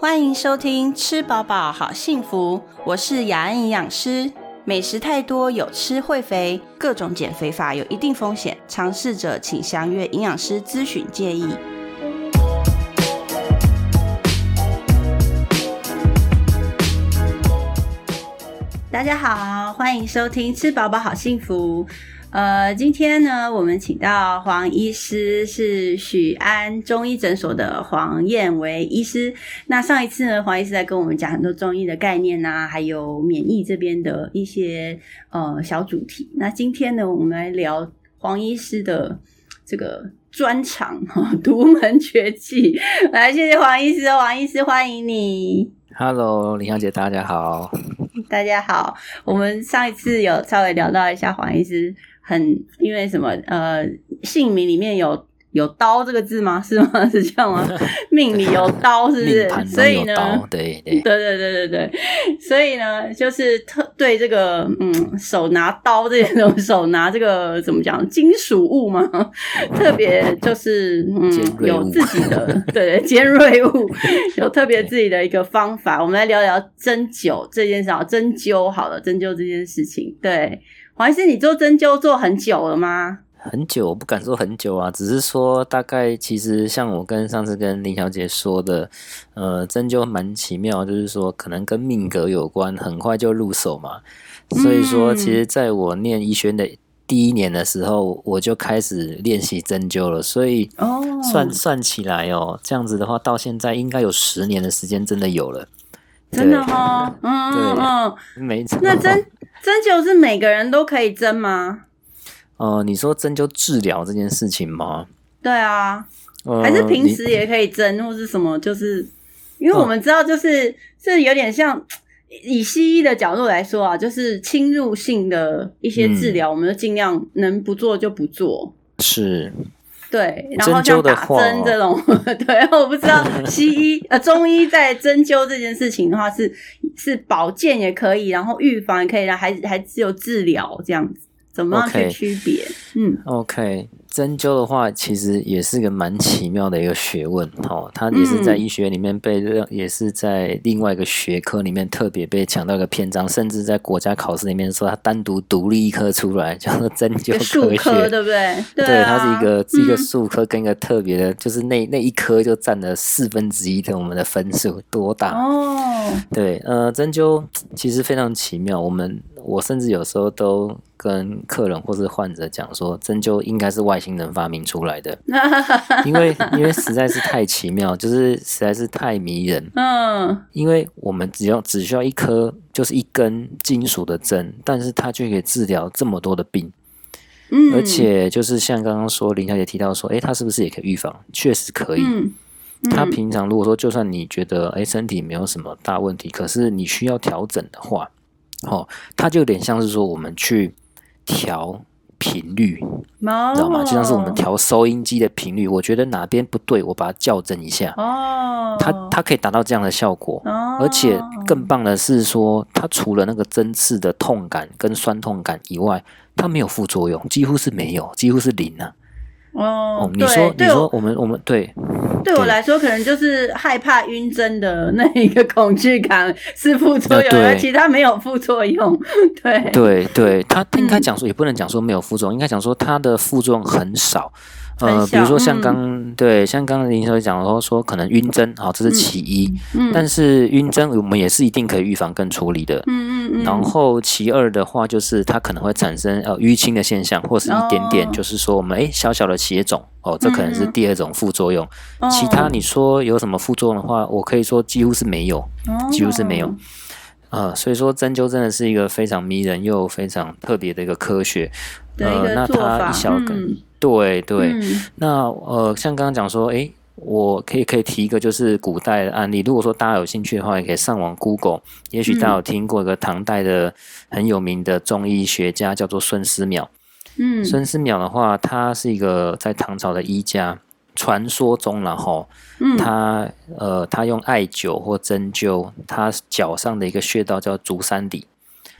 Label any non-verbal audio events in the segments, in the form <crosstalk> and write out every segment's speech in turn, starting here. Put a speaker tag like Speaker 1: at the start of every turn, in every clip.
Speaker 1: 欢迎收听《吃饱饱好幸福》，我是雅安营养师。美食太多有吃会肥，各种减肥法有一定风险，尝试者请详阅营养师咨询建议。大家好，欢迎收听《吃饱饱好幸福》。呃，今天呢，我们请到黄医师，是许安中医诊所的黄燕维医师。那上一次呢，黄医师在跟我们讲很多中医的概念啊，还有免疫这边的一些呃小主题。那今天呢，我们来聊黄医师的这个专长哈，独门绝技。来，谢谢黄医师，黄医师欢迎你。
Speaker 2: Hello，林小姐，大家好。
Speaker 1: 大家好，我们上一次有稍微聊到一下黄医师，很因为什么呃，姓名里面有有刀这个字吗？是吗？<laughs> 是这样吗？<laughs> 命里有刀，是不是所以呢，
Speaker 2: 对对
Speaker 1: 对对对对对，所以呢，就是特对这个嗯，手拿刀这种 <laughs> 手拿这个怎么讲金属物嘛，特别就是嗯有自己的对尖锐物，有特别自己的一个方法。我们来聊聊针灸这件事啊，针灸好了，针灸这件事情。对，黄医师，你做针灸做很久了吗？
Speaker 2: 很久，我不敢说很久啊，只是说大概，其实像我跟上次跟林小姐说的，呃，针灸蛮奇妙，就是说可能跟命格有关，很快就入手嘛。所以说，
Speaker 1: 嗯
Speaker 2: 其实在我念医学院的第一年的时候，我就开始练习针灸了，所以
Speaker 1: 哦，
Speaker 2: 算算起来哦，这样子的话，到现在应该有十年的时间，真的有了。
Speaker 1: 真的哦，嗯嗯嗯。
Speaker 2: 没错。
Speaker 1: 那针针灸是每个人都可以针吗？
Speaker 2: 呃，你说针灸治疗这件事情吗？
Speaker 1: 对啊，
Speaker 2: 呃
Speaker 1: 还是平时也可以针，或是什么？就是因为
Speaker 2: 哦
Speaker 1: 我们知道，就是是有点像以西医的角度来说啊，就是侵入性的一些治
Speaker 2: 嗯
Speaker 1: 疗，我们就尽量能不做就不做。
Speaker 2: 是
Speaker 1: 对，然后像打针这种，<laughs> 对，<laughs> 我不知道 <laughs> 西医呃中医在针灸这件事情的话是是保健也可以，然后预防也可以，然后还还只有治疗这样子，怎么样去区别？嗯。
Speaker 2: OK，针灸的话，其实也是个蛮奇妙的一个学问哦。它也是在
Speaker 1: 嗯
Speaker 2: 医学里面被认，也是在另外一个学科里面特别被强调一个篇章，甚至在国家考试里面说它单独独立一科出来，叫做针灸科
Speaker 1: 科
Speaker 2: 学。
Speaker 1: 对不对？
Speaker 2: 对，
Speaker 1: 啊，
Speaker 2: 它是一个是一个
Speaker 1: 嗯
Speaker 2: 术科跟一个特别的，就是那那一科就占了四分之一的我们的分数，多大？
Speaker 1: 哦，
Speaker 2: 对，呃，针灸其实非常奇妙。我们我甚至有时候都跟客人或是患者讲说，针灸应该是外星人发明出来的，<laughs> 因为因为实在是太奇妙，就是实在是太迷人。
Speaker 1: 嗯，
Speaker 2: 因为我们只要只需要一颗，就是一根金属的针，但是它却可以治疗这么多的病。
Speaker 1: 嗯，
Speaker 2: 而且就是像刚刚说林小姐提到说，诶，它是不是也可以预防？确实可以。
Speaker 1: 嗯，
Speaker 2: 他
Speaker 1: 嗯
Speaker 2: 平常如果说，就算你觉得诶身体没有什么大问题，可是你需要调整的话，哦，它就有点像是说我们去调频率，
Speaker 1: 哦，
Speaker 2: 知道吗？就像是我们调收音机的频率，我觉得哪边不对，我把它校正一下，
Speaker 1: 哦，
Speaker 2: 它它可以达到这样的效果。
Speaker 1: 哦，
Speaker 2: 而且更棒的是说，它除了那个针刺的痛感跟酸痛感以外，它没有副作用，几乎是没有，几乎是零啊。
Speaker 1: 哦
Speaker 2: 哦，，你说你说我们我们对对
Speaker 1: 对我来说，可能就是害怕晕针的那一个恐惧感是副作用，而其他没有副作用。对，
Speaker 2: 对对，它它应该
Speaker 1: 嗯
Speaker 2: 讲说，也不能讲说没有副作用，应该讲说它的副作用很少。呃，比如说像刚、对，像刚刚林小姐讲说说可能晕针，好，这是其一。
Speaker 1: 嗯
Speaker 2: 但是晕针我们也是一定可以预防跟处理的。
Speaker 1: 嗯嗯嗯，
Speaker 2: 然后其二的话，就是它可能会产生呃淤青的现象，或是一点点，
Speaker 1: 哦
Speaker 2: 就是说我们诶小小的血肿哦，这可能是第二种副作用。
Speaker 1: 哦
Speaker 2: 其他你说有什么副作用的话，我可以说几乎是没有。几乎是没有
Speaker 1: 哦
Speaker 2: 呃，所以说针灸真的是一个非常迷人又非常特别的一个科学。呃，那它一小根，
Speaker 1: 嗯
Speaker 2: 对对。
Speaker 1: 嗯
Speaker 2: 那呃，像刚刚讲说，诶，我可以可以提一个就是古代的案例。如果说大家有兴趣的话，也可以上网 Google，也许大家有听过一个唐代的很有名的中医学家，叫做孙思邈。
Speaker 1: 嗯
Speaker 2: 孙思邈的话，他是一个在唐朝的医家。传说中然后
Speaker 1: 嗯
Speaker 2: 他呃，他用艾灸或针灸，他脚上的一个穴道叫足三里。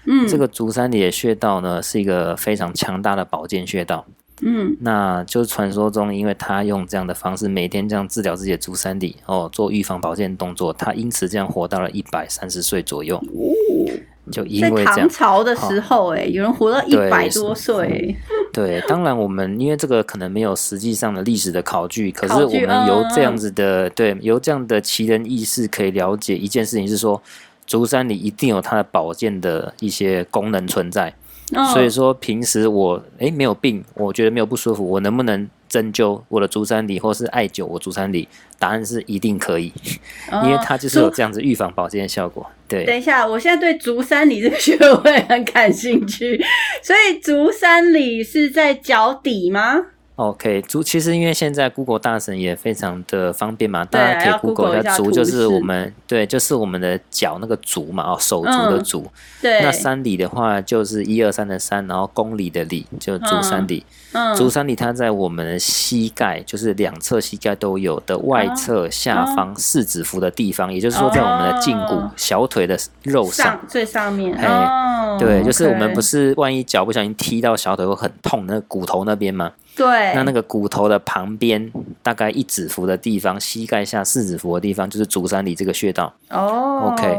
Speaker 1: 嗯
Speaker 2: 这个足三里的穴道呢，是一个非常强大的保健穴道。
Speaker 1: 嗯，
Speaker 2: 那就是传说中，因为他用这样的方式每天这样治疗自己的足三里哦，做预防保健动作，他因此这样活到了一百三十岁左右。
Speaker 1: 哦，
Speaker 2: 就因为
Speaker 1: 唐，朝的时候、哎、有人活到一
Speaker 2: 对
Speaker 1: 百多岁、<laughs>
Speaker 2: 对，当然我们因为这个可能没有实际上的历史的考据，可是我们由
Speaker 1: 嗯
Speaker 2: 这样子的，对，由这样的奇人异事可以了解一件事情是说，竹山里一定有它的保健的一些功能存在。
Speaker 1: 嗯
Speaker 2: 所以说平时我诶没有病，我觉得没有不舒服，我能不能针灸我的足三里或是艾灸我足三里？答案是一定可以，<laughs>
Speaker 1: 哦
Speaker 2: 因为它就是有
Speaker 1: 足
Speaker 2: 这样子预防保健的效果。对，<laughs>
Speaker 1: 等一下，我现在对足三里这个穴位很感兴趣，所以足三里是在脚底吗？
Speaker 2: OK，足其实因为现在 Google 大神也非常的方便嘛，大家可以
Speaker 1: Google 一下
Speaker 2: 足就是我们对，就是我们的脚那个足嘛，哦，手足的
Speaker 1: 嗯
Speaker 2: 足。
Speaker 1: 对，
Speaker 2: 那三里的话就是一二三的三，然后公里的里，就足三里。
Speaker 1: 嗯
Speaker 2: 足三里它在我们的膝盖，就是两侧膝盖都有的外侧下方四指腹的地方，也就是说在我们的胫骨、
Speaker 1: 哦
Speaker 2: 小腿的肉上。
Speaker 1: 上最上面
Speaker 2: 嘿
Speaker 1: 哦，
Speaker 2: 对，就是我们不
Speaker 1: 是
Speaker 2: 是万一脚不小心踢到小腿会很痛，那个骨头那边吗？
Speaker 1: 对，
Speaker 2: 那那个骨头的旁边，大概一指符的地方，膝盖下四指符的地方，就是足三里这个穴道。
Speaker 1: 哦
Speaker 2: OK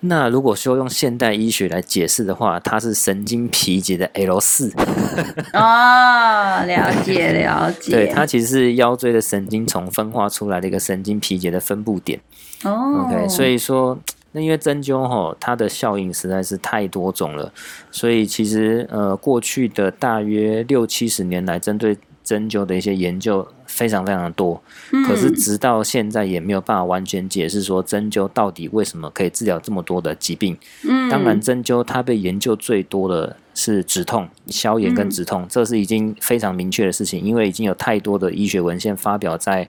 Speaker 2: 那如果说用现代医学来解释的话，它是神经皮节的 L 四，
Speaker 1: 哦，了解了解，<laughs>
Speaker 2: 对，它其实是腰椎的神经丛分化出来的一个神经皮节的分布点。
Speaker 1: 哦
Speaker 2: OK，所以说，那因为针灸吼，它的效应实在是太多种了，所以其实呃，过去的大约六七十年来，针对针灸的一些研究非常非常的多，可是直到现在也没有办法完全解释说针灸到底为什么可以治疗这么多的疾病。
Speaker 1: 嗯，
Speaker 2: 当然，针灸它被研究最多的是止痛、消炎跟止痛，这是已经非常明确的事情，因为已经有太多的医学文献发表在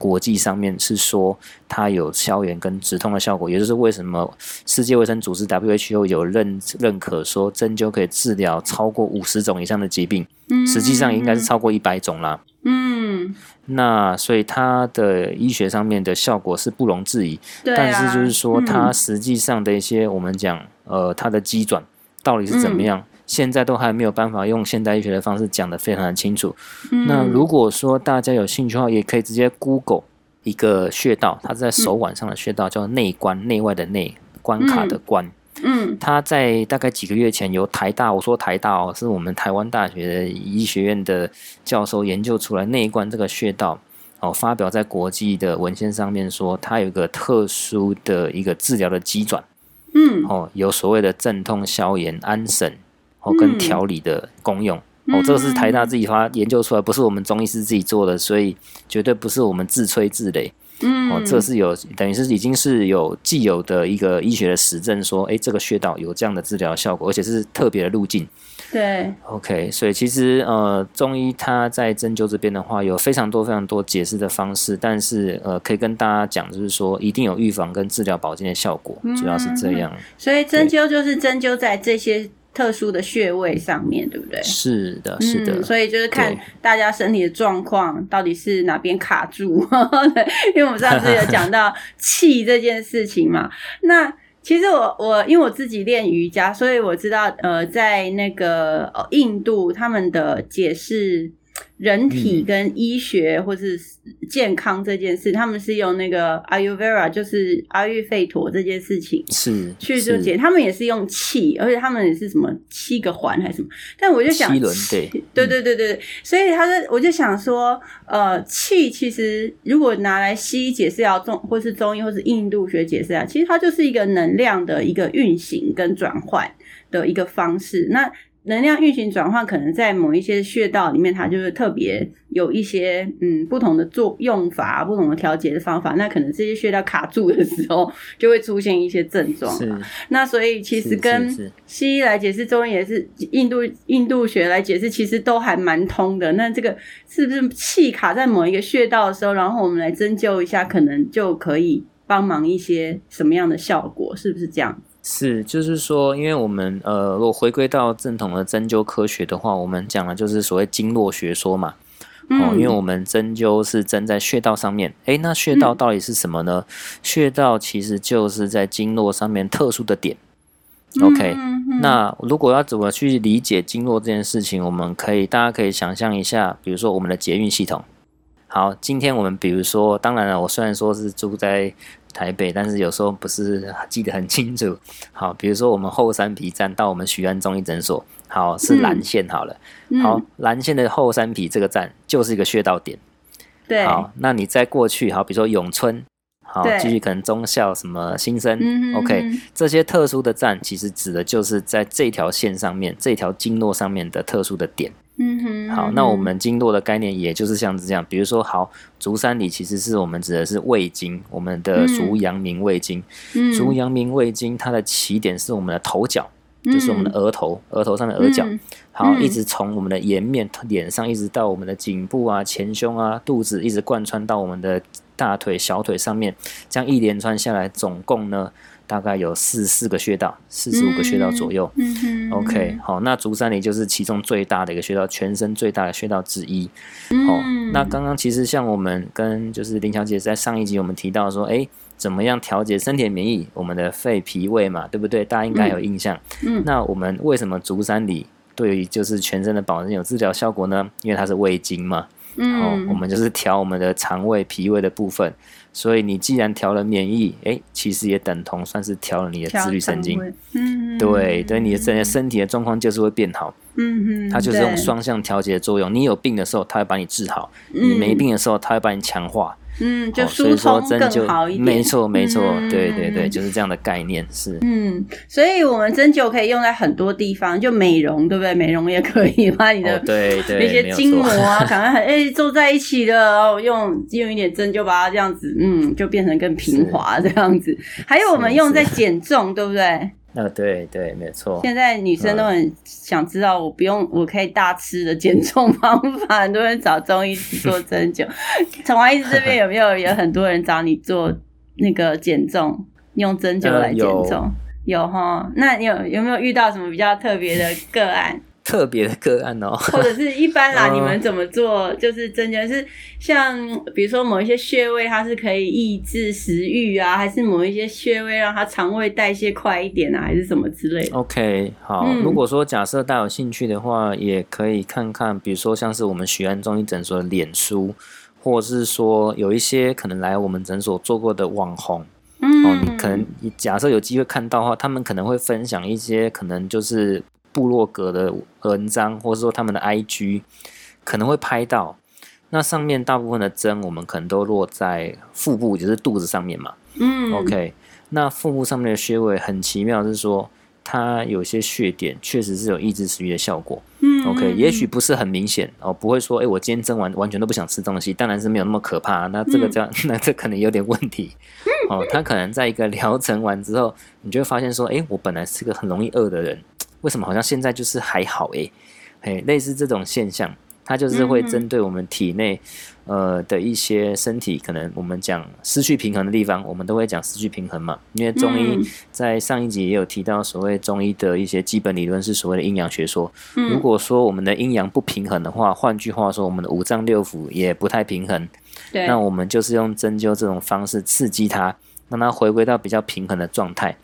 Speaker 2: 国际上面，是说它有消炎跟止痛的效果，也就是为什么世界卫生组织 WHO 有认认可说针灸可以治疗超过五十种以上的疾病，实际上应该是超过一百种啦。
Speaker 1: 嗯，
Speaker 2: 那所以它的医学上面的效果是不容置疑，
Speaker 1: 啊，
Speaker 2: 但是就是说，
Speaker 1: 嗯。
Speaker 2: 它实际上的一些我们讲，呃，它的机转到底是怎么样，现在都还没有办法用现代医学的方式讲得非常的清楚。
Speaker 1: 嗯
Speaker 2: 那如果说大家有兴趣的话，也可以直接 Google 一个穴道，它是在手腕上的穴道，叫内关，内外的内，关卡的关。
Speaker 1: 嗯
Speaker 2: 它在大概几个月前由台大，我说台大哦，是我们台湾大学的医学院的教授研究出来内关这个穴道。哦，发表在国际的文献上面说，它有一个特殊的一个治疗的机转，
Speaker 1: 嗯
Speaker 2: 哦，有所谓的镇痛、消炎、安神，哦，
Speaker 1: 嗯
Speaker 2: 跟调理的功用。哦，这个是台大自己发研究出来，不是我们中医师自己做的，所以绝对不是我们自吹自擂。
Speaker 1: 嗯，
Speaker 2: 哦，这是有等于是已经是有既有的一个医学的实证说，哎，这个穴道有这样的治疗效果，而且是特别的路径。
Speaker 1: 对
Speaker 2: ，OK，所以其实呃，中医它在针灸这边的话，有非常多非常多解释的方式，但是呃，可以跟大家讲，就是说一定有预防跟治疗保健的效果，主要是这样。
Speaker 1: 所以针灸就是针灸在这些特殊的穴位上面，对不对？
Speaker 2: 是的，是的，
Speaker 1: 嗯，所以就是看大家身体的状况到底是哪边卡住，<laughs> 对，因为我们上次有讲到气这件事情嘛。<laughs> 那其实我我因为我自己练瑜伽，所以我知道呃，在那个呃印度他们的解释人体
Speaker 2: 嗯
Speaker 1: 跟医学或是健康这件事，他们是用那个 Ayurveda，就是阿育吠陀这件事情。
Speaker 2: 是
Speaker 1: 去就是解，他们也是用气，而且他们也是什么七个环还是什么？但我就想，
Speaker 2: 七轮对
Speaker 1: 对对对对对，所以他说，我就想说，呃，气其实如果拿来西医解释要，中或是中医或是印度学解释啊，其实它就是一个能量的一个运行跟转换的一个方式。那能量运行转换，可能在某一些穴道里面，它就是特别有一些嗯不同的作用法、不同的调节的方法。那可能这些穴道卡住的时候，就会出现一些症状。
Speaker 2: 是
Speaker 1: 那所以其实跟西医来解释，中医也是印度印度学来解释，其实都还蛮通的。那这个是不是气卡在某一个穴道的时候，然后我们来针灸一下，可能就可以帮忙一些什么样的效果？是不是这样？
Speaker 2: 是，就是说，因为我们呃，如果回归到正统的针灸科学的话，我们讲的就是所谓经络学说嘛。哦，因为我们针灸是针在穴道上面，诶，那穴道到底是什么呢？穴道其实就是在经络上面特殊的点。OK，、
Speaker 1: 嗯
Speaker 2: 那如果要怎么去理解经络这件事情，我们可以大家可以想象一下，比如说我们的捷运系统。好，今天我们比如说，当然了，我虽然说是住在台北，但是有时候不是记得很清楚。好，比如说我们后山皮站到我们许安中医诊所，好是蓝线好了。好，蓝线的后山皮这个站就是一个穴道点。
Speaker 1: 对。
Speaker 2: 好，那你再过去，好，比如说永春。好，继续可能中校什么新生，OK，这些特殊的站其实指的就是在这条线上面，这条经络上面的特殊的点。嗯哼。好，那我们经络的概念也就是像这样，比如说，好，足三里其实是我们指的是胃经，我们的足阳明胃经。嗯。足阳明胃经它的起点是我们的头角，就是我们的额头，额头上的额角。好，一直从我们的颜面、脸上，一直到我们的颈部啊、前胸啊、肚子，一直贯穿到我们的。大腿、小腿上面，这样一连串下来，总共呢，大概有四四个穴道，四十五个穴道左右。嗯 OK，好，那足三里就是其中最大的一个穴道，全身最大的穴道之一。哦，那刚刚其实像我们跟就是林小姐在上一集我们提到说，哎，怎么样调节身体的免疫？我们的肺、脾、胃嘛，对不对？大家应该有印象。嗯。那我们为什么足三里对于就是全身的保健有治疗效果呢？因为它是胃经嘛。嗯，我们就是调我们的肠胃、脾胃的部分，所以你既然调了免疫，哎，其实也等同算是调了你的自律神经。嗯，对，对，你的整个身体的状况就是会变好。它就是用双向调节的作用。你有病的时候，它会把你治好；你没病的时候，它会把你强化。
Speaker 1: 嗯，就疏通更好一点。
Speaker 2: 没错，没错，对对对，就是这样的概念是。
Speaker 1: 嗯，所以我们针灸可以用在很多地方，就美容，对不对？美容也可以把你的
Speaker 2: 对对
Speaker 1: 那些筋膜啊，<laughs> 赶快很哎坐在一起的，然后用用一点针灸把它这样子，嗯，就变成更平滑这样子。还有我们用在减重，对不对？
Speaker 2: 呃，对对，没错。
Speaker 1: 现在女生都很想知道，我不用，我可以大吃的减重方法。很多人找中医做针灸。陈华医师这边有没有有很多人找你做那个减重，用针灸来减重？有哈？那你有有没有遇到什么比较特别的个案？
Speaker 2: 特别的个案哦，
Speaker 1: 或者是一般啦，<laughs> 你们怎么做？就是真的是像比如说某一些穴位，它是可以抑制食欲啊，还是某一些穴位让它肠胃代谢快一点啊，还是什么之类的
Speaker 2: ？OK，好，如果说假设大家有兴趣的话，也可以看看，比如说像是我们许安中医诊所的脸书，或者是说有一些可能来我们诊所做过的网红，嗯，哦，你可能你假设有机会看到的话，他们可能会分享一些可能就是。部落格的文章，或者说他们的 IG 可能会拍到，那上面大部分的针，我们可能都落在腹部，就是肚子上面嘛。嗯，OK，那腹部上面的穴位很奇妙，是说它有些穴点确实是有抑制食欲的效果。嗯，OK，也许不是很明显哦，不会说，哎，我今天针完完全都不想吃东西，当然是没有那么可怕。那这个这样，<laughs> 那这可能有点问题。哦，他可能在一个 <laughs> 疗程完之后，你就会发现说，哎，我本来是个很容易饿的人。为什么好像现在就是还好诶？诶，类似这种现象，它就是会针对我们体内呃的一些身体可能我们讲失去平衡的地方，我们都会讲失去平衡嘛。因为中医在上一集也有提到，所谓中医的一些基本理论是所谓的阴阳学说。如果说我们的阴阳不平衡的话，换句话说，我们的五脏六腑也不太平衡。那我们就是用针灸这种方式刺激它，让它回归到比较平衡的状态。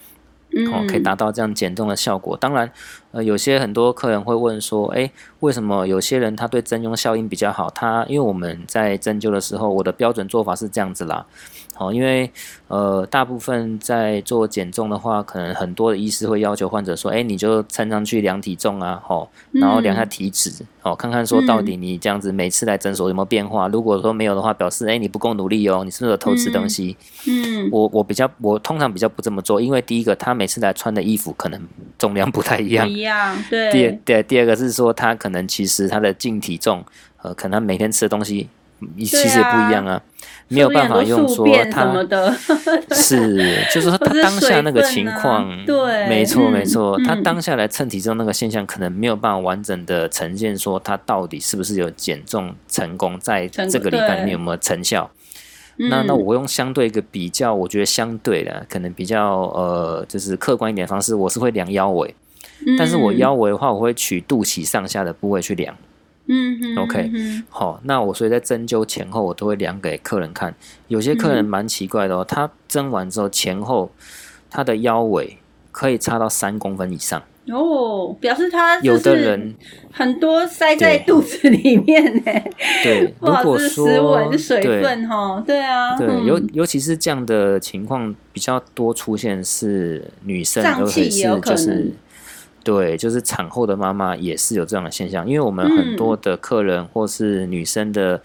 Speaker 2: 哦，可以达到这样减重的效果。当然，呃，有些很多客人会问说，哎，为什么有些人他对针灸效应比较好？他因为我们在针灸的时候，我的标准做法是这样子啦。好，因为呃，大部分在做减重的话，可能很多的医师会要求患者说，哎，你就称上去量体重啊，吼，然后量下体脂，哦，看看说到底你这样子每次来诊所有没有变化。如果说没有的话，表示哎你不够努力哦，你是不是有偷吃东西？嗯，我我比较我通常比较不这么做，因为第一个他每次来穿的衣服可能重量不太一样，
Speaker 1: 一样。对。
Speaker 2: 第对第二个是说他可能其实他的净体重，呃，可能每天吃的东西。你其实也不一样啊，没有办法用说他 <laughs> 是，就是说他 <laughs> 当下那个情况，
Speaker 1: 对，
Speaker 2: 没错没错，他当下来称体重那个现象，可能没有办法完整的呈现说他到底是不是有减重成功，在这个礼拜里面有没有成效？那那我用相对一个比较，我觉得相对的可能比较呃，就是客观一点的方式，我是会量腰围，但是我腰围的话，我会取肚脐上下的部位去量。嗯，OK，好，那我所以在针灸前后我都会量给客人看。有些客人蛮奇怪的哦，他针完之后前后他的腰围可以差到三公分以上。
Speaker 1: 哦，表示他
Speaker 2: 有的人
Speaker 1: 很多塞在肚子里面呢。
Speaker 2: 对，<laughs> 如果说
Speaker 1: 食物水分哈，对啊，
Speaker 2: 对，尤尤其是这样的情况比较多出现是女生，
Speaker 1: 胀气也有可能。
Speaker 2: 对，就是产后的妈妈也是有这样的现象，因为我们很多的客人或是女生的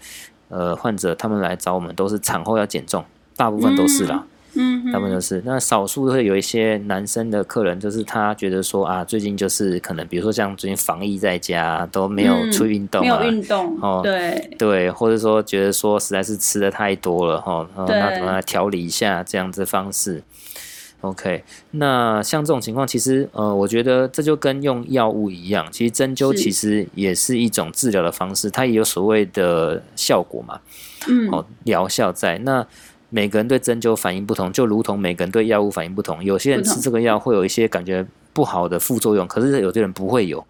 Speaker 2: 呃患者，他们来找我们都是产后要减重，大部分都是啦，
Speaker 1: 嗯，
Speaker 2: 大部分都是。那少数会有一些男生的客人，就是他觉得说啊，最近就是可能比如说像最近防疫在家都没有出运动，
Speaker 1: 没有运动，
Speaker 2: 哦，
Speaker 1: 对
Speaker 2: 对，或者说觉得说实在是吃的太多了哈，那怎么来调理一下这样子方式？OK，那像这种情况，其实呃，我觉得这就跟用药物一样，其实针灸其实也是一种治疗的方式，它也有所谓的效果嘛，
Speaker 1: 嗯，
Speaker 2: 哦，疗效在。那每个人对针灸反应不同，就如同每个人对药物反应不同，有些人吃这个药会有一些感觉不好的副作用，可是有些人不会有。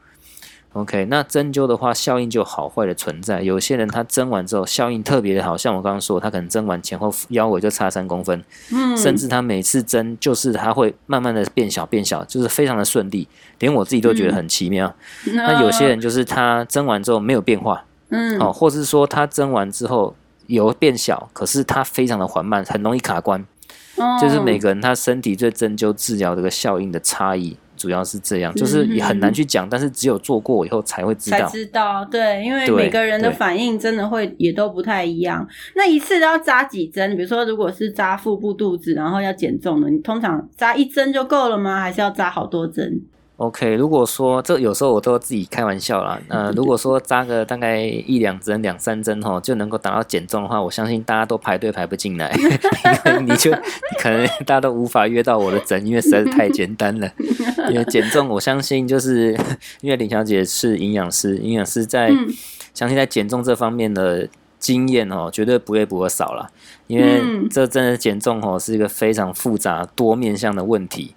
Speaker 2: OK，那针灸的话，效应就好坏的存在。有些人他针完之后效应特别的好，像我刚刚说，他可能针完前后腰围就差三公分，
Speaker 1: 嗯，
Speaker 2: 甚至他每次针就是他会慢慢的变小变小，就是非常的顺利，连我自己都觉得很奇妙。那有些人就是他针完之后没有变化，
Speaker 1: 嗯，
Speaker 2: 哦，或是说他针完之后有变小，可是他非常的缓慢，很容易卡关，就是每个人他身体对针灸治疗这个效应的差异。主要是这样，就是也很难去讲，但是只有做过以后才会知道。
Speaker 1: 才知道，对，因为每个人的反应真的会也都不太一样。那一次都要扎几针？比如说，如果是扎腹部、肚子，然后要减重的，你通常扎一针就够了吗？还是要扎好多针
Speaker 2: ？OK，如果说这有时候我都自己开玩笑啦。<laughs> 呃，如果说扎个大概一两针、两三针哈，就能够达到减重的话，我相信大家都排队排不进来，<laughs> 因为你就可能大家都无法约到我的诊，因为实在是太简单了。因为减重，我相信就是 <laughs> 因为林小姐是营养师，营养师在相信在减重这方面的经验哦，绝对不会不会少了。因为这真的减重哦，是一个非常复杂多面向的问题。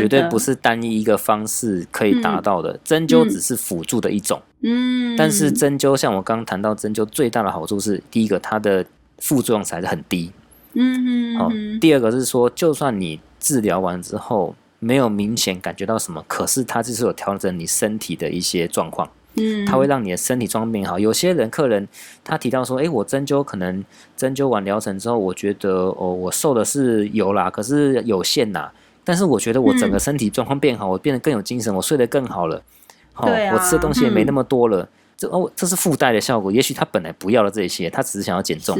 Speaker 2: 绝对不是单一一个方式可以达到的，针灸只是辅助的一种。
Speaker 1: 嗯，
Speaker 2: 但是针灸像我刚刚谈到，针灸最大的好处是，第一个它的副作用才是很低。
Speaker 1: 嗯
Speaker 2: 好，第二个是说，就算你治疗完之后没有明显感觉到什么，可是它就是有调整你身体的一些状况。
Speaker 1: 嗯，
Speaker 2: 它会让你的身体状况变好。有些人客人他提到说，哎，我针灸可能针灸完疗程之后，我觉得哦，我瘦的是有啦，可是有限呐。但是我觉得我整个身体状况变好，我变得更有精神，我睡得更好了，好，我吃的东西也没那么多了。这哦，这是附带的效果。也许他本来不要了这些，他只是想要减重，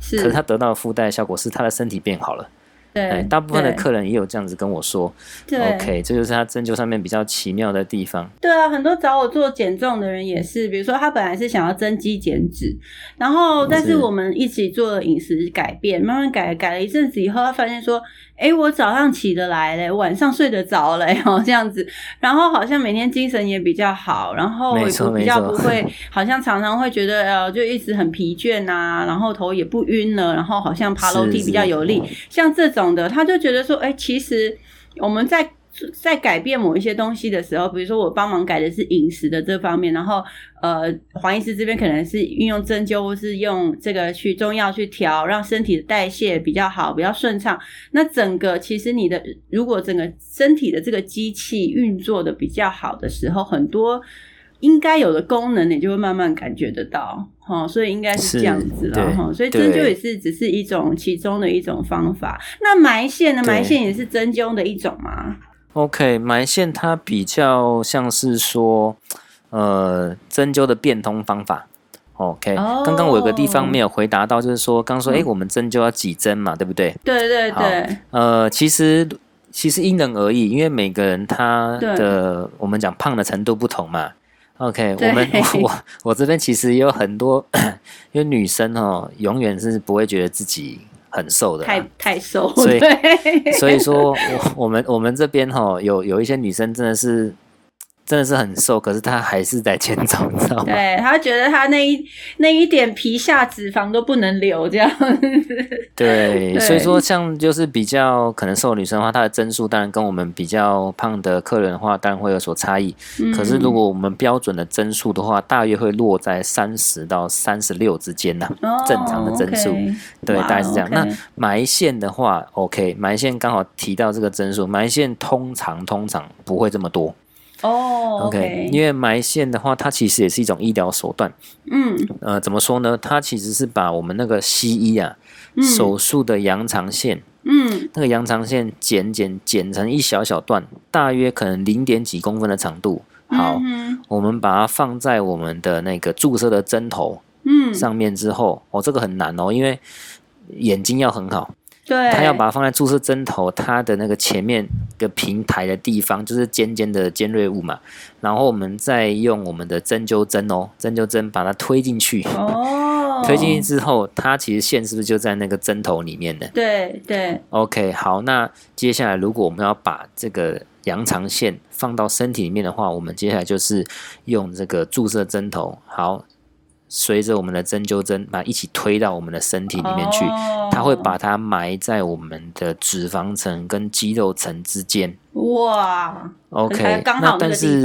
Speaker 1: 是，
Speaker 2: 可是他得到的附带效果是他的身体变好了。
Speaker 1: 对，
Speaker 2: 大部分的客人也有这样子跟我说。对。OK，这就是他针灸上面比较奇妙的地方。
Speaker 1: 对啊，很多找我做减重的人也是，比如说他本来是想要增肌减脂，然后但是我们一起做了饮食改变，慢慢改改了一阵子以后，他发现说。哎，我早上起得来嘞，晚上睡得着嘞，<laughs> 哦，这样子，然后好像每天精神也比较好，然后也比较不会，好像常常会觉得呃，就一直很疲倦啊，然后头也不晕了，然后好像爬楼梯比较有力，像这种的，他就觉得说，哎，其实我们在。在改变某一些东西的时候，比如说我帮忙改的是饮食的这方面，然后呃，黄医师这边可能是运用针灸或是用这个去中药去调，让身体的代谢比较好，比较顺畅。那整个其实你的如果整个身体的这个机器运作的比较好的时候，很多应该有的功能你就会慢慢感觉得到，哈，所以应该是这样子了，哈。所以针灸也是只是一种其中的一种方法。那埋线呢？埋线也是针灸的一种吗
Speaker 2: ？OK，埋线它比较像是说，呃，针灸的变通方法。OK，刚刚我有个地方没有回答到，就是说，刚说，哎，我们针灸要几针嘛，对不对？
Speaker 1: 对对对。
Speaker 2: 呃，其实其实因人而异，因为每个人他的我们讲胖的程度不同嘛。OK，我们我我这边其实也有很多，因为女生哦，永远是不会觉得自己。很瘦的，
Speaker 1: 太太瘦，
Speaker 2: 所以所以说，我我们我们这边哈，有有一些女生真的是。真的是很瘦，可是他还是在减重，你知道吗？
Speaker 1: 对他觉得他那一那一点皮下脂肪都不能留，这样。
Speaker 2: 对，所以说像就是比较可能瘦的女生的话，她的针数当然跟我们比较胖的客人的话，当然会有所差异。可是如果我们标准的针数的话，大约会落在三十到三十六之间呐，正常的针数。对，大概是这样。那埋线的话，OK，埋线刚好提到这个针数，埋线通常通常不会这么多。
Speaker 1: 哦
Speaker 2: OK，因为埋线的话，它其实也是一种医疗手段。
Speaker 1: 嗯。
Speaker 2: 呃，怎么说呢？它其实是把我们那个西医啊、手术的羊肠线，
Speaker 1: 嗯。
Speaker 2: 那个羊肠线剪剪剪成一小小段，大约可能零点几公分的长度。好，
Speaker 1: 嗯
Speaker 2: 我们把它放在我们的那个注射的针头
Speaker 1: 嗯，
Speaker 2: 上面之后，哦，这个很难哦，因为眼睛要很好，
Speaker 1: 对，
Speaker 2: 它要把它放在注射针头它的那个前面个平台的地方，就是尖尖的尖锐物嘛，然后我们再用我们的针灸针哦，针灸针把它推进去，
Speaker 1: 哦，<laughs>
Speaker 2: 推进去之后，它其实线是不是就在那个针头里面呢？
Speaker 1: 对对
Speaker 2: ，？OK，好，那接下来如果我们要把这个羊肠线放到身体里面的话，我们接下来就是用这个注射针头，好，随着我们的针灸针把一起推到我们的身体里面去，
Speaker 1: 哦
Speaker 2: 它会把它埋在我们的脂肪层跟肌肉层之间。
Speaker 1: 哇
Speaker 2: ，OK，
Speaker 1: 刚好那
Speaker 2: 但是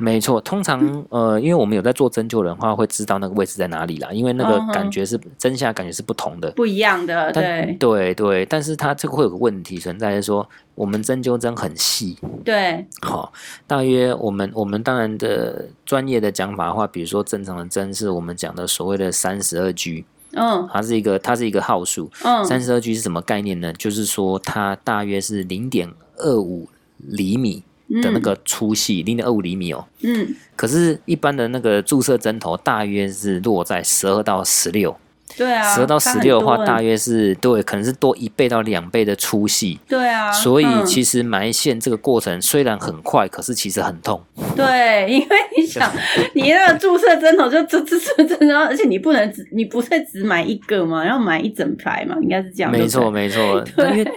Speaker 2: 没错，通常呃，因为我们有在做针灸的话，会知道那个位置在哪里啦，因为那个感觉是针下感觉是不同的。
Speaker 1: 不一样的，
Speaker 2: 但
Speaker 1: 对。
Speaker 2: 对对，但是它这个会有个问题存在，是说我们针灸针很细，
Speaker 1: 对，
Speaker 2: 好、大约我们我们当然的专业的讲法的话，比如说正常的针是我们讲的所谓的三十二 G，
Speaker 1: 嗯。
Speaker 2: 它是一个它是一个号数，
Speaker 1: 嗯，
Speaker 2: 三十二 G 是什么概念呢？就是说它大约是零点二五厘米的那个粗细，零点二五厘米哦。
Speaker 1: 嗯，
Speaker 2: 可是，一般的那个注射针头大约是落在十二到十六，
Speaker 1: 对啊，
Speaker 2: 十二到十六的话，大约是对，可能是多一倍到两倍的粗细。
Speaker 1: 对啊，
Speaker 2: 所以
Speaker 1: 嗯
Speaker 2: 其实埋线这个过程虽然很快，可是其实很痛。
Speaker 1: 对，因为你想，你那个注射针头就这这这针，然后而且你不能只，你不是只买一个嘛，要买一整排嘛，应该是这样。
Speaker 2: 没错，没错。
Speaker 1: 对
Speaker 2: 因为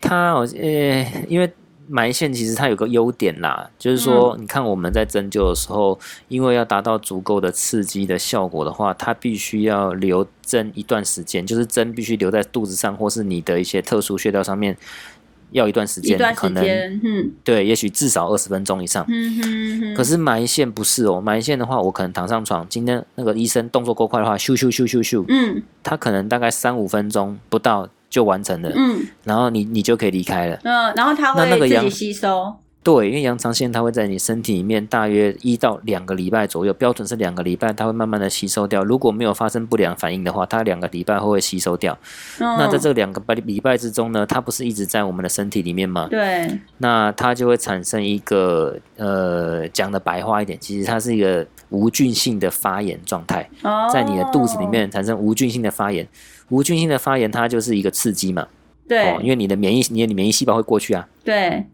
Speaker 2: 它哦，呃，因为埋线其实它有个优点啦，就是说，
Speaker 1: 嗯
Speaker 2: 你看我们在针灸的时候，因为要达到足够的刺激的效果的话，它必须要留针一段时间，就是针必须留在肚子上，或是你的一些特殊穴道上面。要一段时间，可能
Speaker 1: 嗯
Speaker 2: 对，也许至少二十分钟以上。
Speaker 1: 嗯哼哼，
Speaker 2: 可是埋线不是哦，埋线的话，我可能躺上床，今天那个医生动作够快的话，咻咻咻咻咻，
Speaker 1: 嗯
Speaker 2: 他可能大概三五分钟不到就完成了，
Speaker 1: 嗯
Speaker 2: 然后你你就可以离开了。
Speaker 1: 嗯，然后它会自己吸收，
Speaker 2: 对，因为羊肠腺它会在你身体里面大约一到两个礼拜左右，标准是两个礼拜，它会慢慢的吸收掉。如果没有发生不良反应的话，它两个礼拜后会吸收掉。
Speaker 1: 嗯、
Speaker 2: 那在这两个礼拜之中呢，它不是一直在我们的身体里面吗？
Speaker 1: 对，
Speaker 2: 那它就会产生一个呃，讲的白话一点，其实它是一个无菌性的发炎状态，
Speaker 1: 哦，
Speaker 2: 在你的肚子里，面产生无菌性的发炎。无菌性的发炎，它就是一个刺激嘛，
Speaker 1: 对、
Speaker 2: 哦，因为你的免疫，你的免疫细胞会过去啊，
Speaker 1: 对，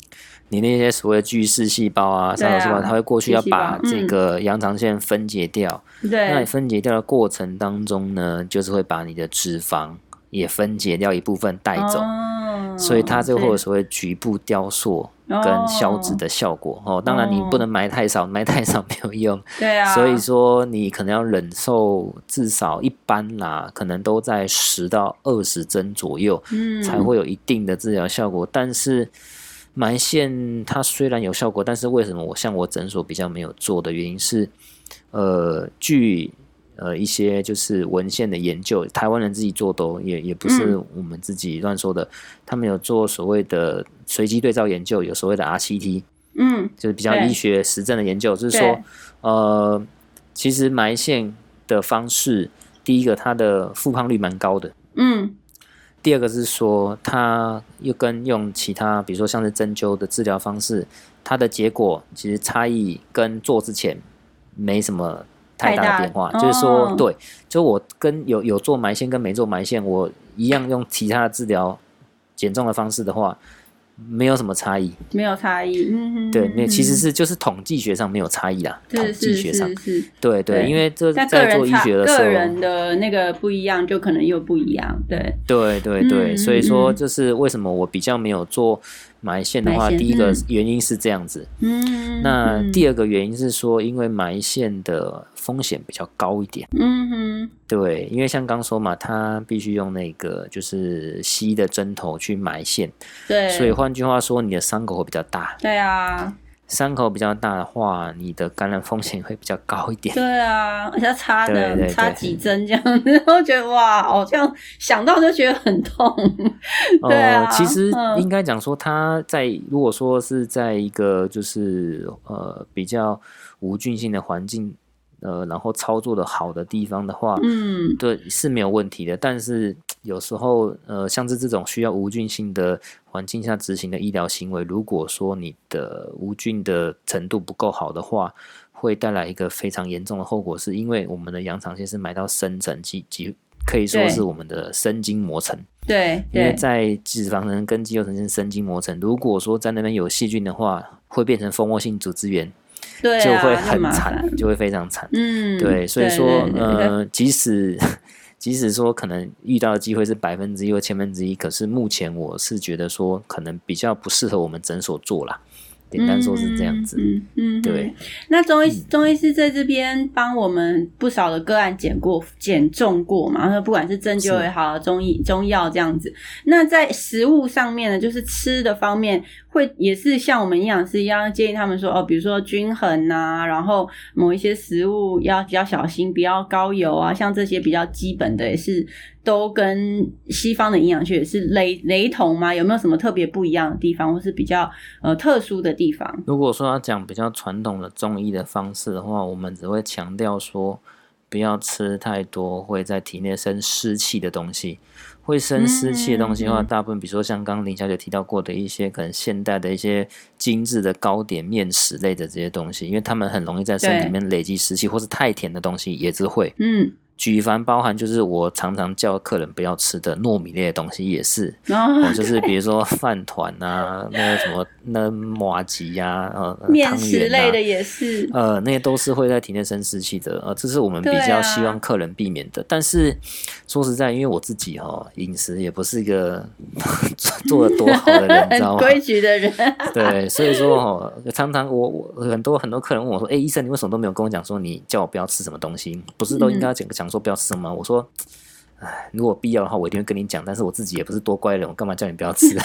Speaker 2: 你那些所谓的巨噬细胞啊、杀手细胞，它会过去要把这个羊肠腺分解掉。
Speaker 1: 对。
Speaker 2: 那你，分解掉的过程当中呢，就是会把你的脂肪也分解掉一部分带走，
Speaker 1: 哦、
Speaker 2: 所以它就会有所谓局部雕塑
Speaker 1: 哦
Speaker 2: 跟消脂的效果。哦，当然你不能埋太少，埋太少没有用。
Speaker 1: 对啊，
Speaker 2: 所以说你可能要忍受至少一般啦，可能都在十到二十针左右。
Speaker 1: 嗯
Speaker 2: 才会有一定的治疗效果。但是埋线它虽然有效果，但是为什么我像我诊所比较没有做的原因是，呃，据呃一些就是文献的研究，台湾人自己做的、哦，也也不是
Speaker 1: 嗯。
Speaker 2: 我们自己乱说的，他们有做所谓的随机对照研究，有所谓的 RCT，
Speaker 1: 嗯
Speaker 2: 就是比较医学实证的研究，就是说，呃，其实埋线的方式，第一个它的复胖率蛮高的。
Speaker 1: 嗯。
Speaker 2: 第二个是说，它又跟用其他，比如说像是针灸的治疗方式，它的结果其实差异跟做之前没什么太大的变化。
Speaker 1: 哦
Speaker 2: 就是说，对，就我跟有有做埋线跟没做埋线，我一样用其他的治疗减重的方式的话，没有什么差异。
Speaker 1: 没有差异，嗯哼
Speaker 2: 对，没有，其实
Speaker 1: 嗯
Speaker 2: 是就是统计学上没有差异啦。统计学上对对，
Speaker 1: 对
Speaker 2: 因为这在做医学的时候，
Speaker 1: 人的那个不一样，就可能又不一样，对，
Speaker 2: 对对对，
Speaker 1: 嗯
Speaker 2: 所以说
Speaker 1: 嗯
Speaker 2: 就是为什么我比较没有做埋线的话，第一个
Speaker 1: 嗯
Speaker 2: 原因是这样子。
Speaker 1: 嗯，
Speaker 2: 那
Speaker 1: 嗯
Speaker 2: 第二个原因是说，因为埋线的风险比较高一点。
Speaker 1: 嗯哼，
Speaker 2: 对，因为像刚说嘛，它必须用那个就是吸的针头去埋线，
Speaker 1: 对，
Speaker 2: 所以换句话说，你的伤口会比较大。
Speaker 1: 对啊，
Speaker 2: 伤口比较大的话，你的感染风险会比较高一点。
Speaker 1: 对啊，而且插的插几针这样子，然后觉得哇，好像想到就觉得很痛。对啊，
Speaker 2: 呃，其实
Speaker 1: 嗯
Speaker 2: 应该讲说，他在如果说是在一个就是呃比较无菌性的环境，呃，然后操作的好的地方的话，
Speaker 1: 嗯，
Speaker 2: 对是没有问题的。但是有时候呃，像是这种需要无菌性的环境下执行的医疗行为，如果说你的无菌的程度不够好的话，会带来一个非常严重的后果，是因为我们的羊肠线是埋到深层，几几可以说是我们的深筋膜层。
Speaker 1: 对
Speaker 2: 因为在脂肪层跟肌肉层是深筋膜层，如果说在那边有细菌的话，会变成蜂窝性组织炎，
Speaker 1: 对啊，
Speaker 2: 就会很惨，就会非常惨。
Speaker 1: 嗯，
Speaker 2: 对，所以
Speaker 1: 对
Speaker 2: 说，
Speaker 1: 对对
Speaker 2: 呃，即使即使说可能遇到的机会是百分之一或千分之一，可是目前我是觉得说，可能比较不适合我们诊所做啦。简单说是这样子。
Speaker 1: 嗯嗯，
Speaker 2: 对。
Speaker 1: 那中医中医师在这边帮我们不少的个案减过减重过嘛，然后不管是针灸也好，中医中药这样子。那在食物上面呢，就是吃的方面，会也是像我们营养师一样建议他们说，哦，比如说均衡呐、然后某一些食物要比较小心，不要高油啊，像这些比较基本的也是。都跟西方的营养学是雷雷同吗？有没有什么特别不一样的地方，或是比较呃特殊的地方？
Speaker 2: 如果说要讲比较传统的中医的方式的话，我们只会强调说，不要吃太多会在体内生湿气的东西。会生湿气的东西的话，
Speaker 1: 嗯
Speaker 2: 大部分比如说像刚刚林小姐提到过的一些可能现代的一些精致的糕点、面食类的这些东西，因为它们很容易在身体里面累积湿气，或是太甜的东西也是会。
Speaker 1: 嗯，
Speaker 2: 举凡包含就是我常常叫客人不要吃的糯米类的东西也是，哦，<laughs> 就是比如说饭团啊，那个什么那麻吉呀，呃，
Speaker 1: 面
Speaker 2: 汤圆啊
Speaker 1: 食类的也是，
Speaker 2: 呃，那些都是会在体内生湿气的，呃，这是我们比较希望客人避免的。但是说实在，因为我自己哈、饮食也不是一个做的多好的人，你知道吗？
Speaker 1: 规矩的人，<laughs>
Speaker 2: 对，所以说哈、常常我我很多很多客人问我说：“哎、医生，你为什么都没有跟我讲说你叫我不要吃什么东西？不是都应该讲个讲说不要吃什么吗？”我说。唉，如果必要的话，我一定会跟你讲。但是我自己也不是多乖的人，我干嘛叫你不要吃？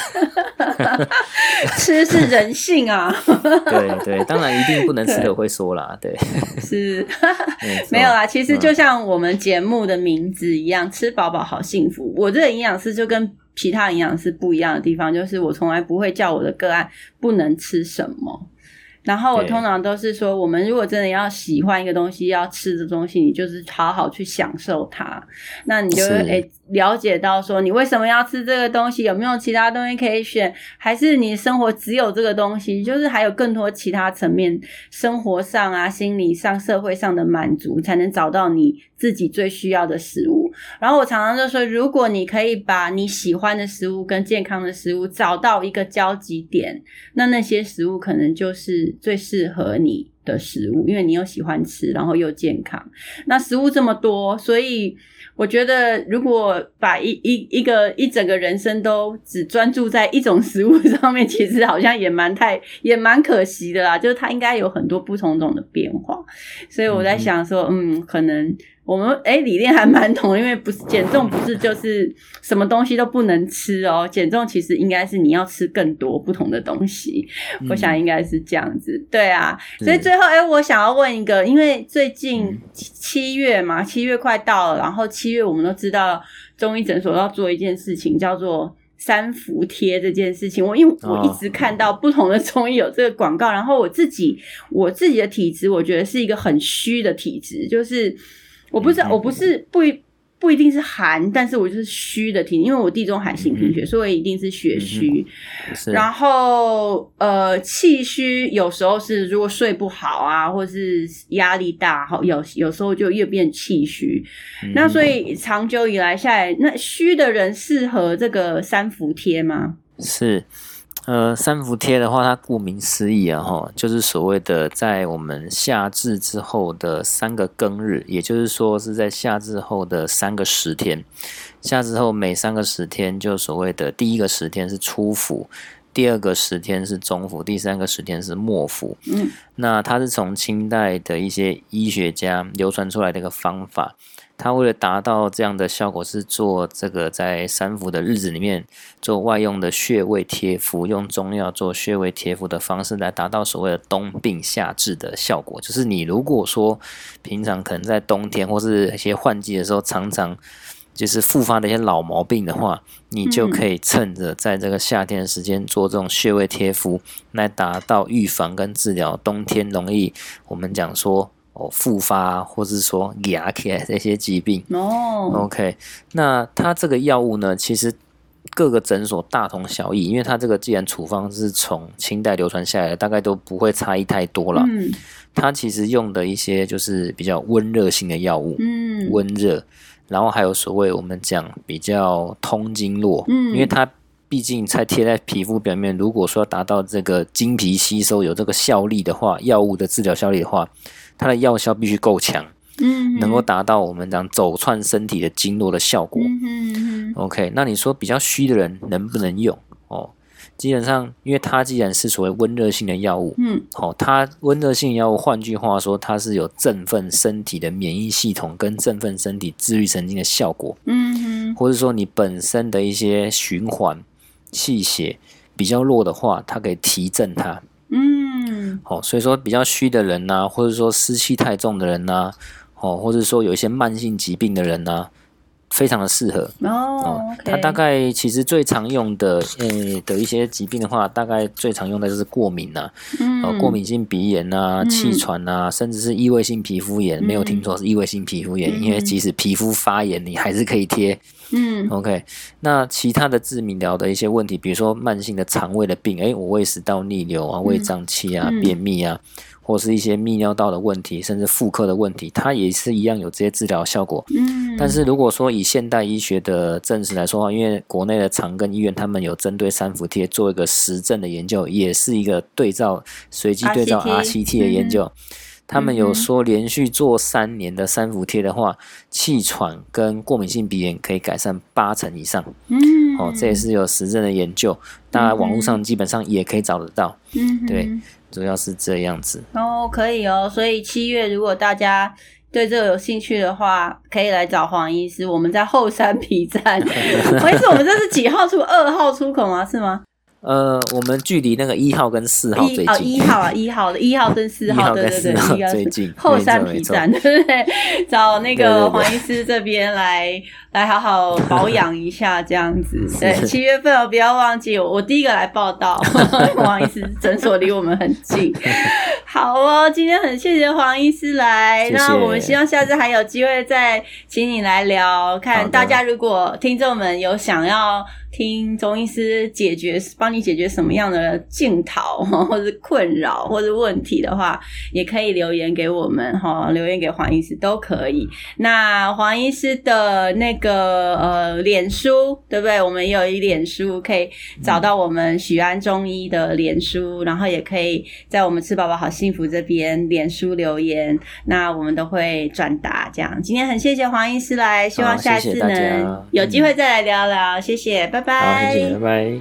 Speaker 1: 吃是人性啊，<laughs>
Speaker 2: 对对，当然一定不能吃的，我会说啦。对，<laughs>
Speaker 1: 是
Speaker 2: 没
Speaker 1: 没有啦。其实
Speaker 2: 嗯
Speaker 1: 就像我们节目的名字一样，吃饱饱好幸福。我这个营养师就跟其他营养师不一样的地方，就是我从来不会叫我的个案不能吃什么。然后我通常都是说，我们如果真的要喜欢一个东西，要吃的东西，你就是好好去享受它。那你就会
Speaker 2: 是
Speaker 1: 诶了解到说，你为什么要吃这个东西，有没有其他东西可以选，还是你生活只有这个东西，就是还有更多其他层面，生活上啊、心理上、社会上的满足，才能找到你自己最需要的食物。然后我常常就说，如果你可以把你喜欢的食物跟健康的食物找到一个交集点，那那些食物可能就是最适合你的食物，因为你又喜欢吃，然后又健康。那食物这么多，所以我觉得如果把一一一个一整个人生都只专注在一种食物上面，其实好像也蛮太 <laughs> 也蛮可惜的啦。就是它应该有很多不同种的变化，所以我在想说，嗯，可能。我们哎理念还蛮 <laughs> 同的，因为不是减重，不是就是什么东西都不能吃哦。减重其实应该是你要吃更多不同的东西，我想应该是这样子。对啊，
Speaker 2: 是
Speaker 1: 所以最后哎，我想要问一个，因为最近
Speaker 2: 嗯
Speaker 1: 七七月嘛，七月快到了，然后七月我们都知道中医诊所要做一件事情，叫做。三伏贴这件事情，我因为我
Speaker 2: 哦
Speaker 1: 一直看到不同的中医有这个广告，然后我自己我自己的体质，我觉得是一个很虚的体质，就是我不知道，
Speaker 2: 嗯
Speaker 1: 我不是不一不一定是寒，但是我就是虚的体，因为我地中海性贫血，所以一定是血虚。
Speaker 2: 是
Speaker 1: 然后呃，气虚有时候是如果睡不好啊，或是压力大，好有有时候就越变气虚。
Speaker 2: 嗯
Speaker 1: 那所以长久以来下来，那虚的人适合这个三伏贴吗？
Speaker 2: 是，呃，三伏贴的话，它顾名思义啊，哈，就是所谓的在我们夏至之后的三个庚日，也就是说是在夏至后的三个十天，夏至后每三个十天就所谓的第一个十天是初伏，第二个十天是中伏，第三个十天是末伏。
Speaker 1: 嗯，
Speaker 2: 那它是从清代的一些医学家流传出来的一个方法。他为了达到这样的效果，是做这个在三伏的日子里面做外用的穴位贴敷，用中药做穴位贴敷的方式来达到所谓的冬病夏治的效果。就是你如果说平常可能在冬天或是一些换季的时候，常常就是复发的一些老毛病的话，你就可以趁着在这个夏天的时间做这种穴位贴敷，来达到预防跟治疗冬天容易我们讲说。哦，复发或者是说牙起来这些疾病
Speaker 1: 哦
Speaker 2: ，OK，那它这个药物呢，其实各个诊所大同小异，因为它这个既然处方是从清代流传下来的，大概都不会差异太多了。
Speaker 1: 嗯，
Speaker 2: 它其实用的一些就是比较温热性的药物，
Speaker 1: 嗯，
Speaker 2: 温热，然后还有所谓我们讲比较通经络，
Speaker 1: 嗯，
Speaker 2: 因为它毕竟才贴在皮肤表面，如果说达到这个经皮吸收有这个效力的话，药物的治疗效力的话。它的药效必须够强，
Speaker 1: 嗯，
Speaker 2: 能够达到我们讲走串身体的经络的效果。
Speaker 1: 嗯
Speaker 2: OK，那你说比较虚的人能不能用？哦，基本上，因为它既然是所谓温热性的药物，
Speaker 1: 嗯，
Speaker 2: 哦，它温热性药物，换句话说，它是有振奋身体的免疫系统跟振奋身体自律神经的效果。
Speaker 1: 嗯
Speaker 2: 或者说你本身的一些循环气血比较弱的话，它可以提振它。
Speaker 1: 嗯，
Speaker 2: 哦，所以说比较虚的人呐，或者说湿气太重的人呐，哦，或者说有一些慢性疾病的人呐，非常的适合。
Speaker 1: 哦，
Speaker 2: 它大概其实最常用的，呃，的一些疾病的话，大概最常用的就是过敏呐，哦，过敏性鼻炎呐、气喘呐，甚至是异位性皮肤炎。没有听错是异位性皮肤炎，因为即使皮肤发炎，你还是可以贴。
Speaker 1: 嗯
Speaker 2: ，OK，那其他的治敏疗的一些问题，比如说慢性的肠胃的病，诶，我胃食道逆流啊、胃胀气啊、便秘啊，或是一些泌尿道的问题，甚至妇科的问题，它也是一样有这些治疗效果。
Speaker 1: 嗯，
Speaker 2: 但是如果说以现代医学的证实来说的话，因为国内的长庚医院他们有针对三伏贴做一个实证的研究，也是一个对照随机对照 RCT 的研究。他们有说，连续做三年的三伏贴的话，气喘跟过敏性鼻炎可以改善八成以上。
Speaker 1: 嗯，
Speaker 2: 哦，这也是有实证的研究，大家网络上基本上也可以找得到。
Speaker 1: 嗯，
Speaker 2: 对，主要是这样子。
Speaker 1: 哦，可以哦。所以七月如果大家对这个有兴趣的话，可以来找黄医师。我们在后山皮站。<laughs> 黄医师，我们这是几号出？二号出口吗？是吗？
Speaker 2: 呃，我们距离那个一号跟四号最近。哦，
Speaker 1: 一号啊，一号的，一号跟四 <laughs> 号，对对对，一号
Speaker 2: 最近。
Speaker 1: 后山皮站，对不对？找那个黄医师这边来，来好好保养一下，这样子。<laughs> 对，七月份哦，不要忘记我，我第一个来报道。<laughs> 黄医师诊所离我们很近。<laughs> 好哦，今天很谢谢黄医师来，那我们希望下次还有机会再请你来聊。看大家如果听众们有想要。听中医师解决，帮你解决什么样的镜头或者困扰或者问题的话，也可以留言给我们哈，留言给黄医师都可以。那黄医师的那个呃脸书对不对？我们有一脸书可以找到我们许安中医的脸书，然后也可以在我们吃宝宝好幸福这边脸书留言，那我们都会转达。这样，今天很谢谢黄医师来，希望下次能有机会再来聊聊。谢谢，拜。
Speaker 2: 好，谢谢，拜拜。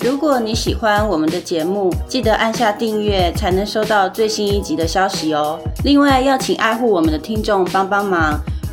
Speaker 1: 如果你喜欢我们的节目，记得按下订阅，才能收到最新一集的消息哦。另外，要请爱护我们的听众帮帮忙。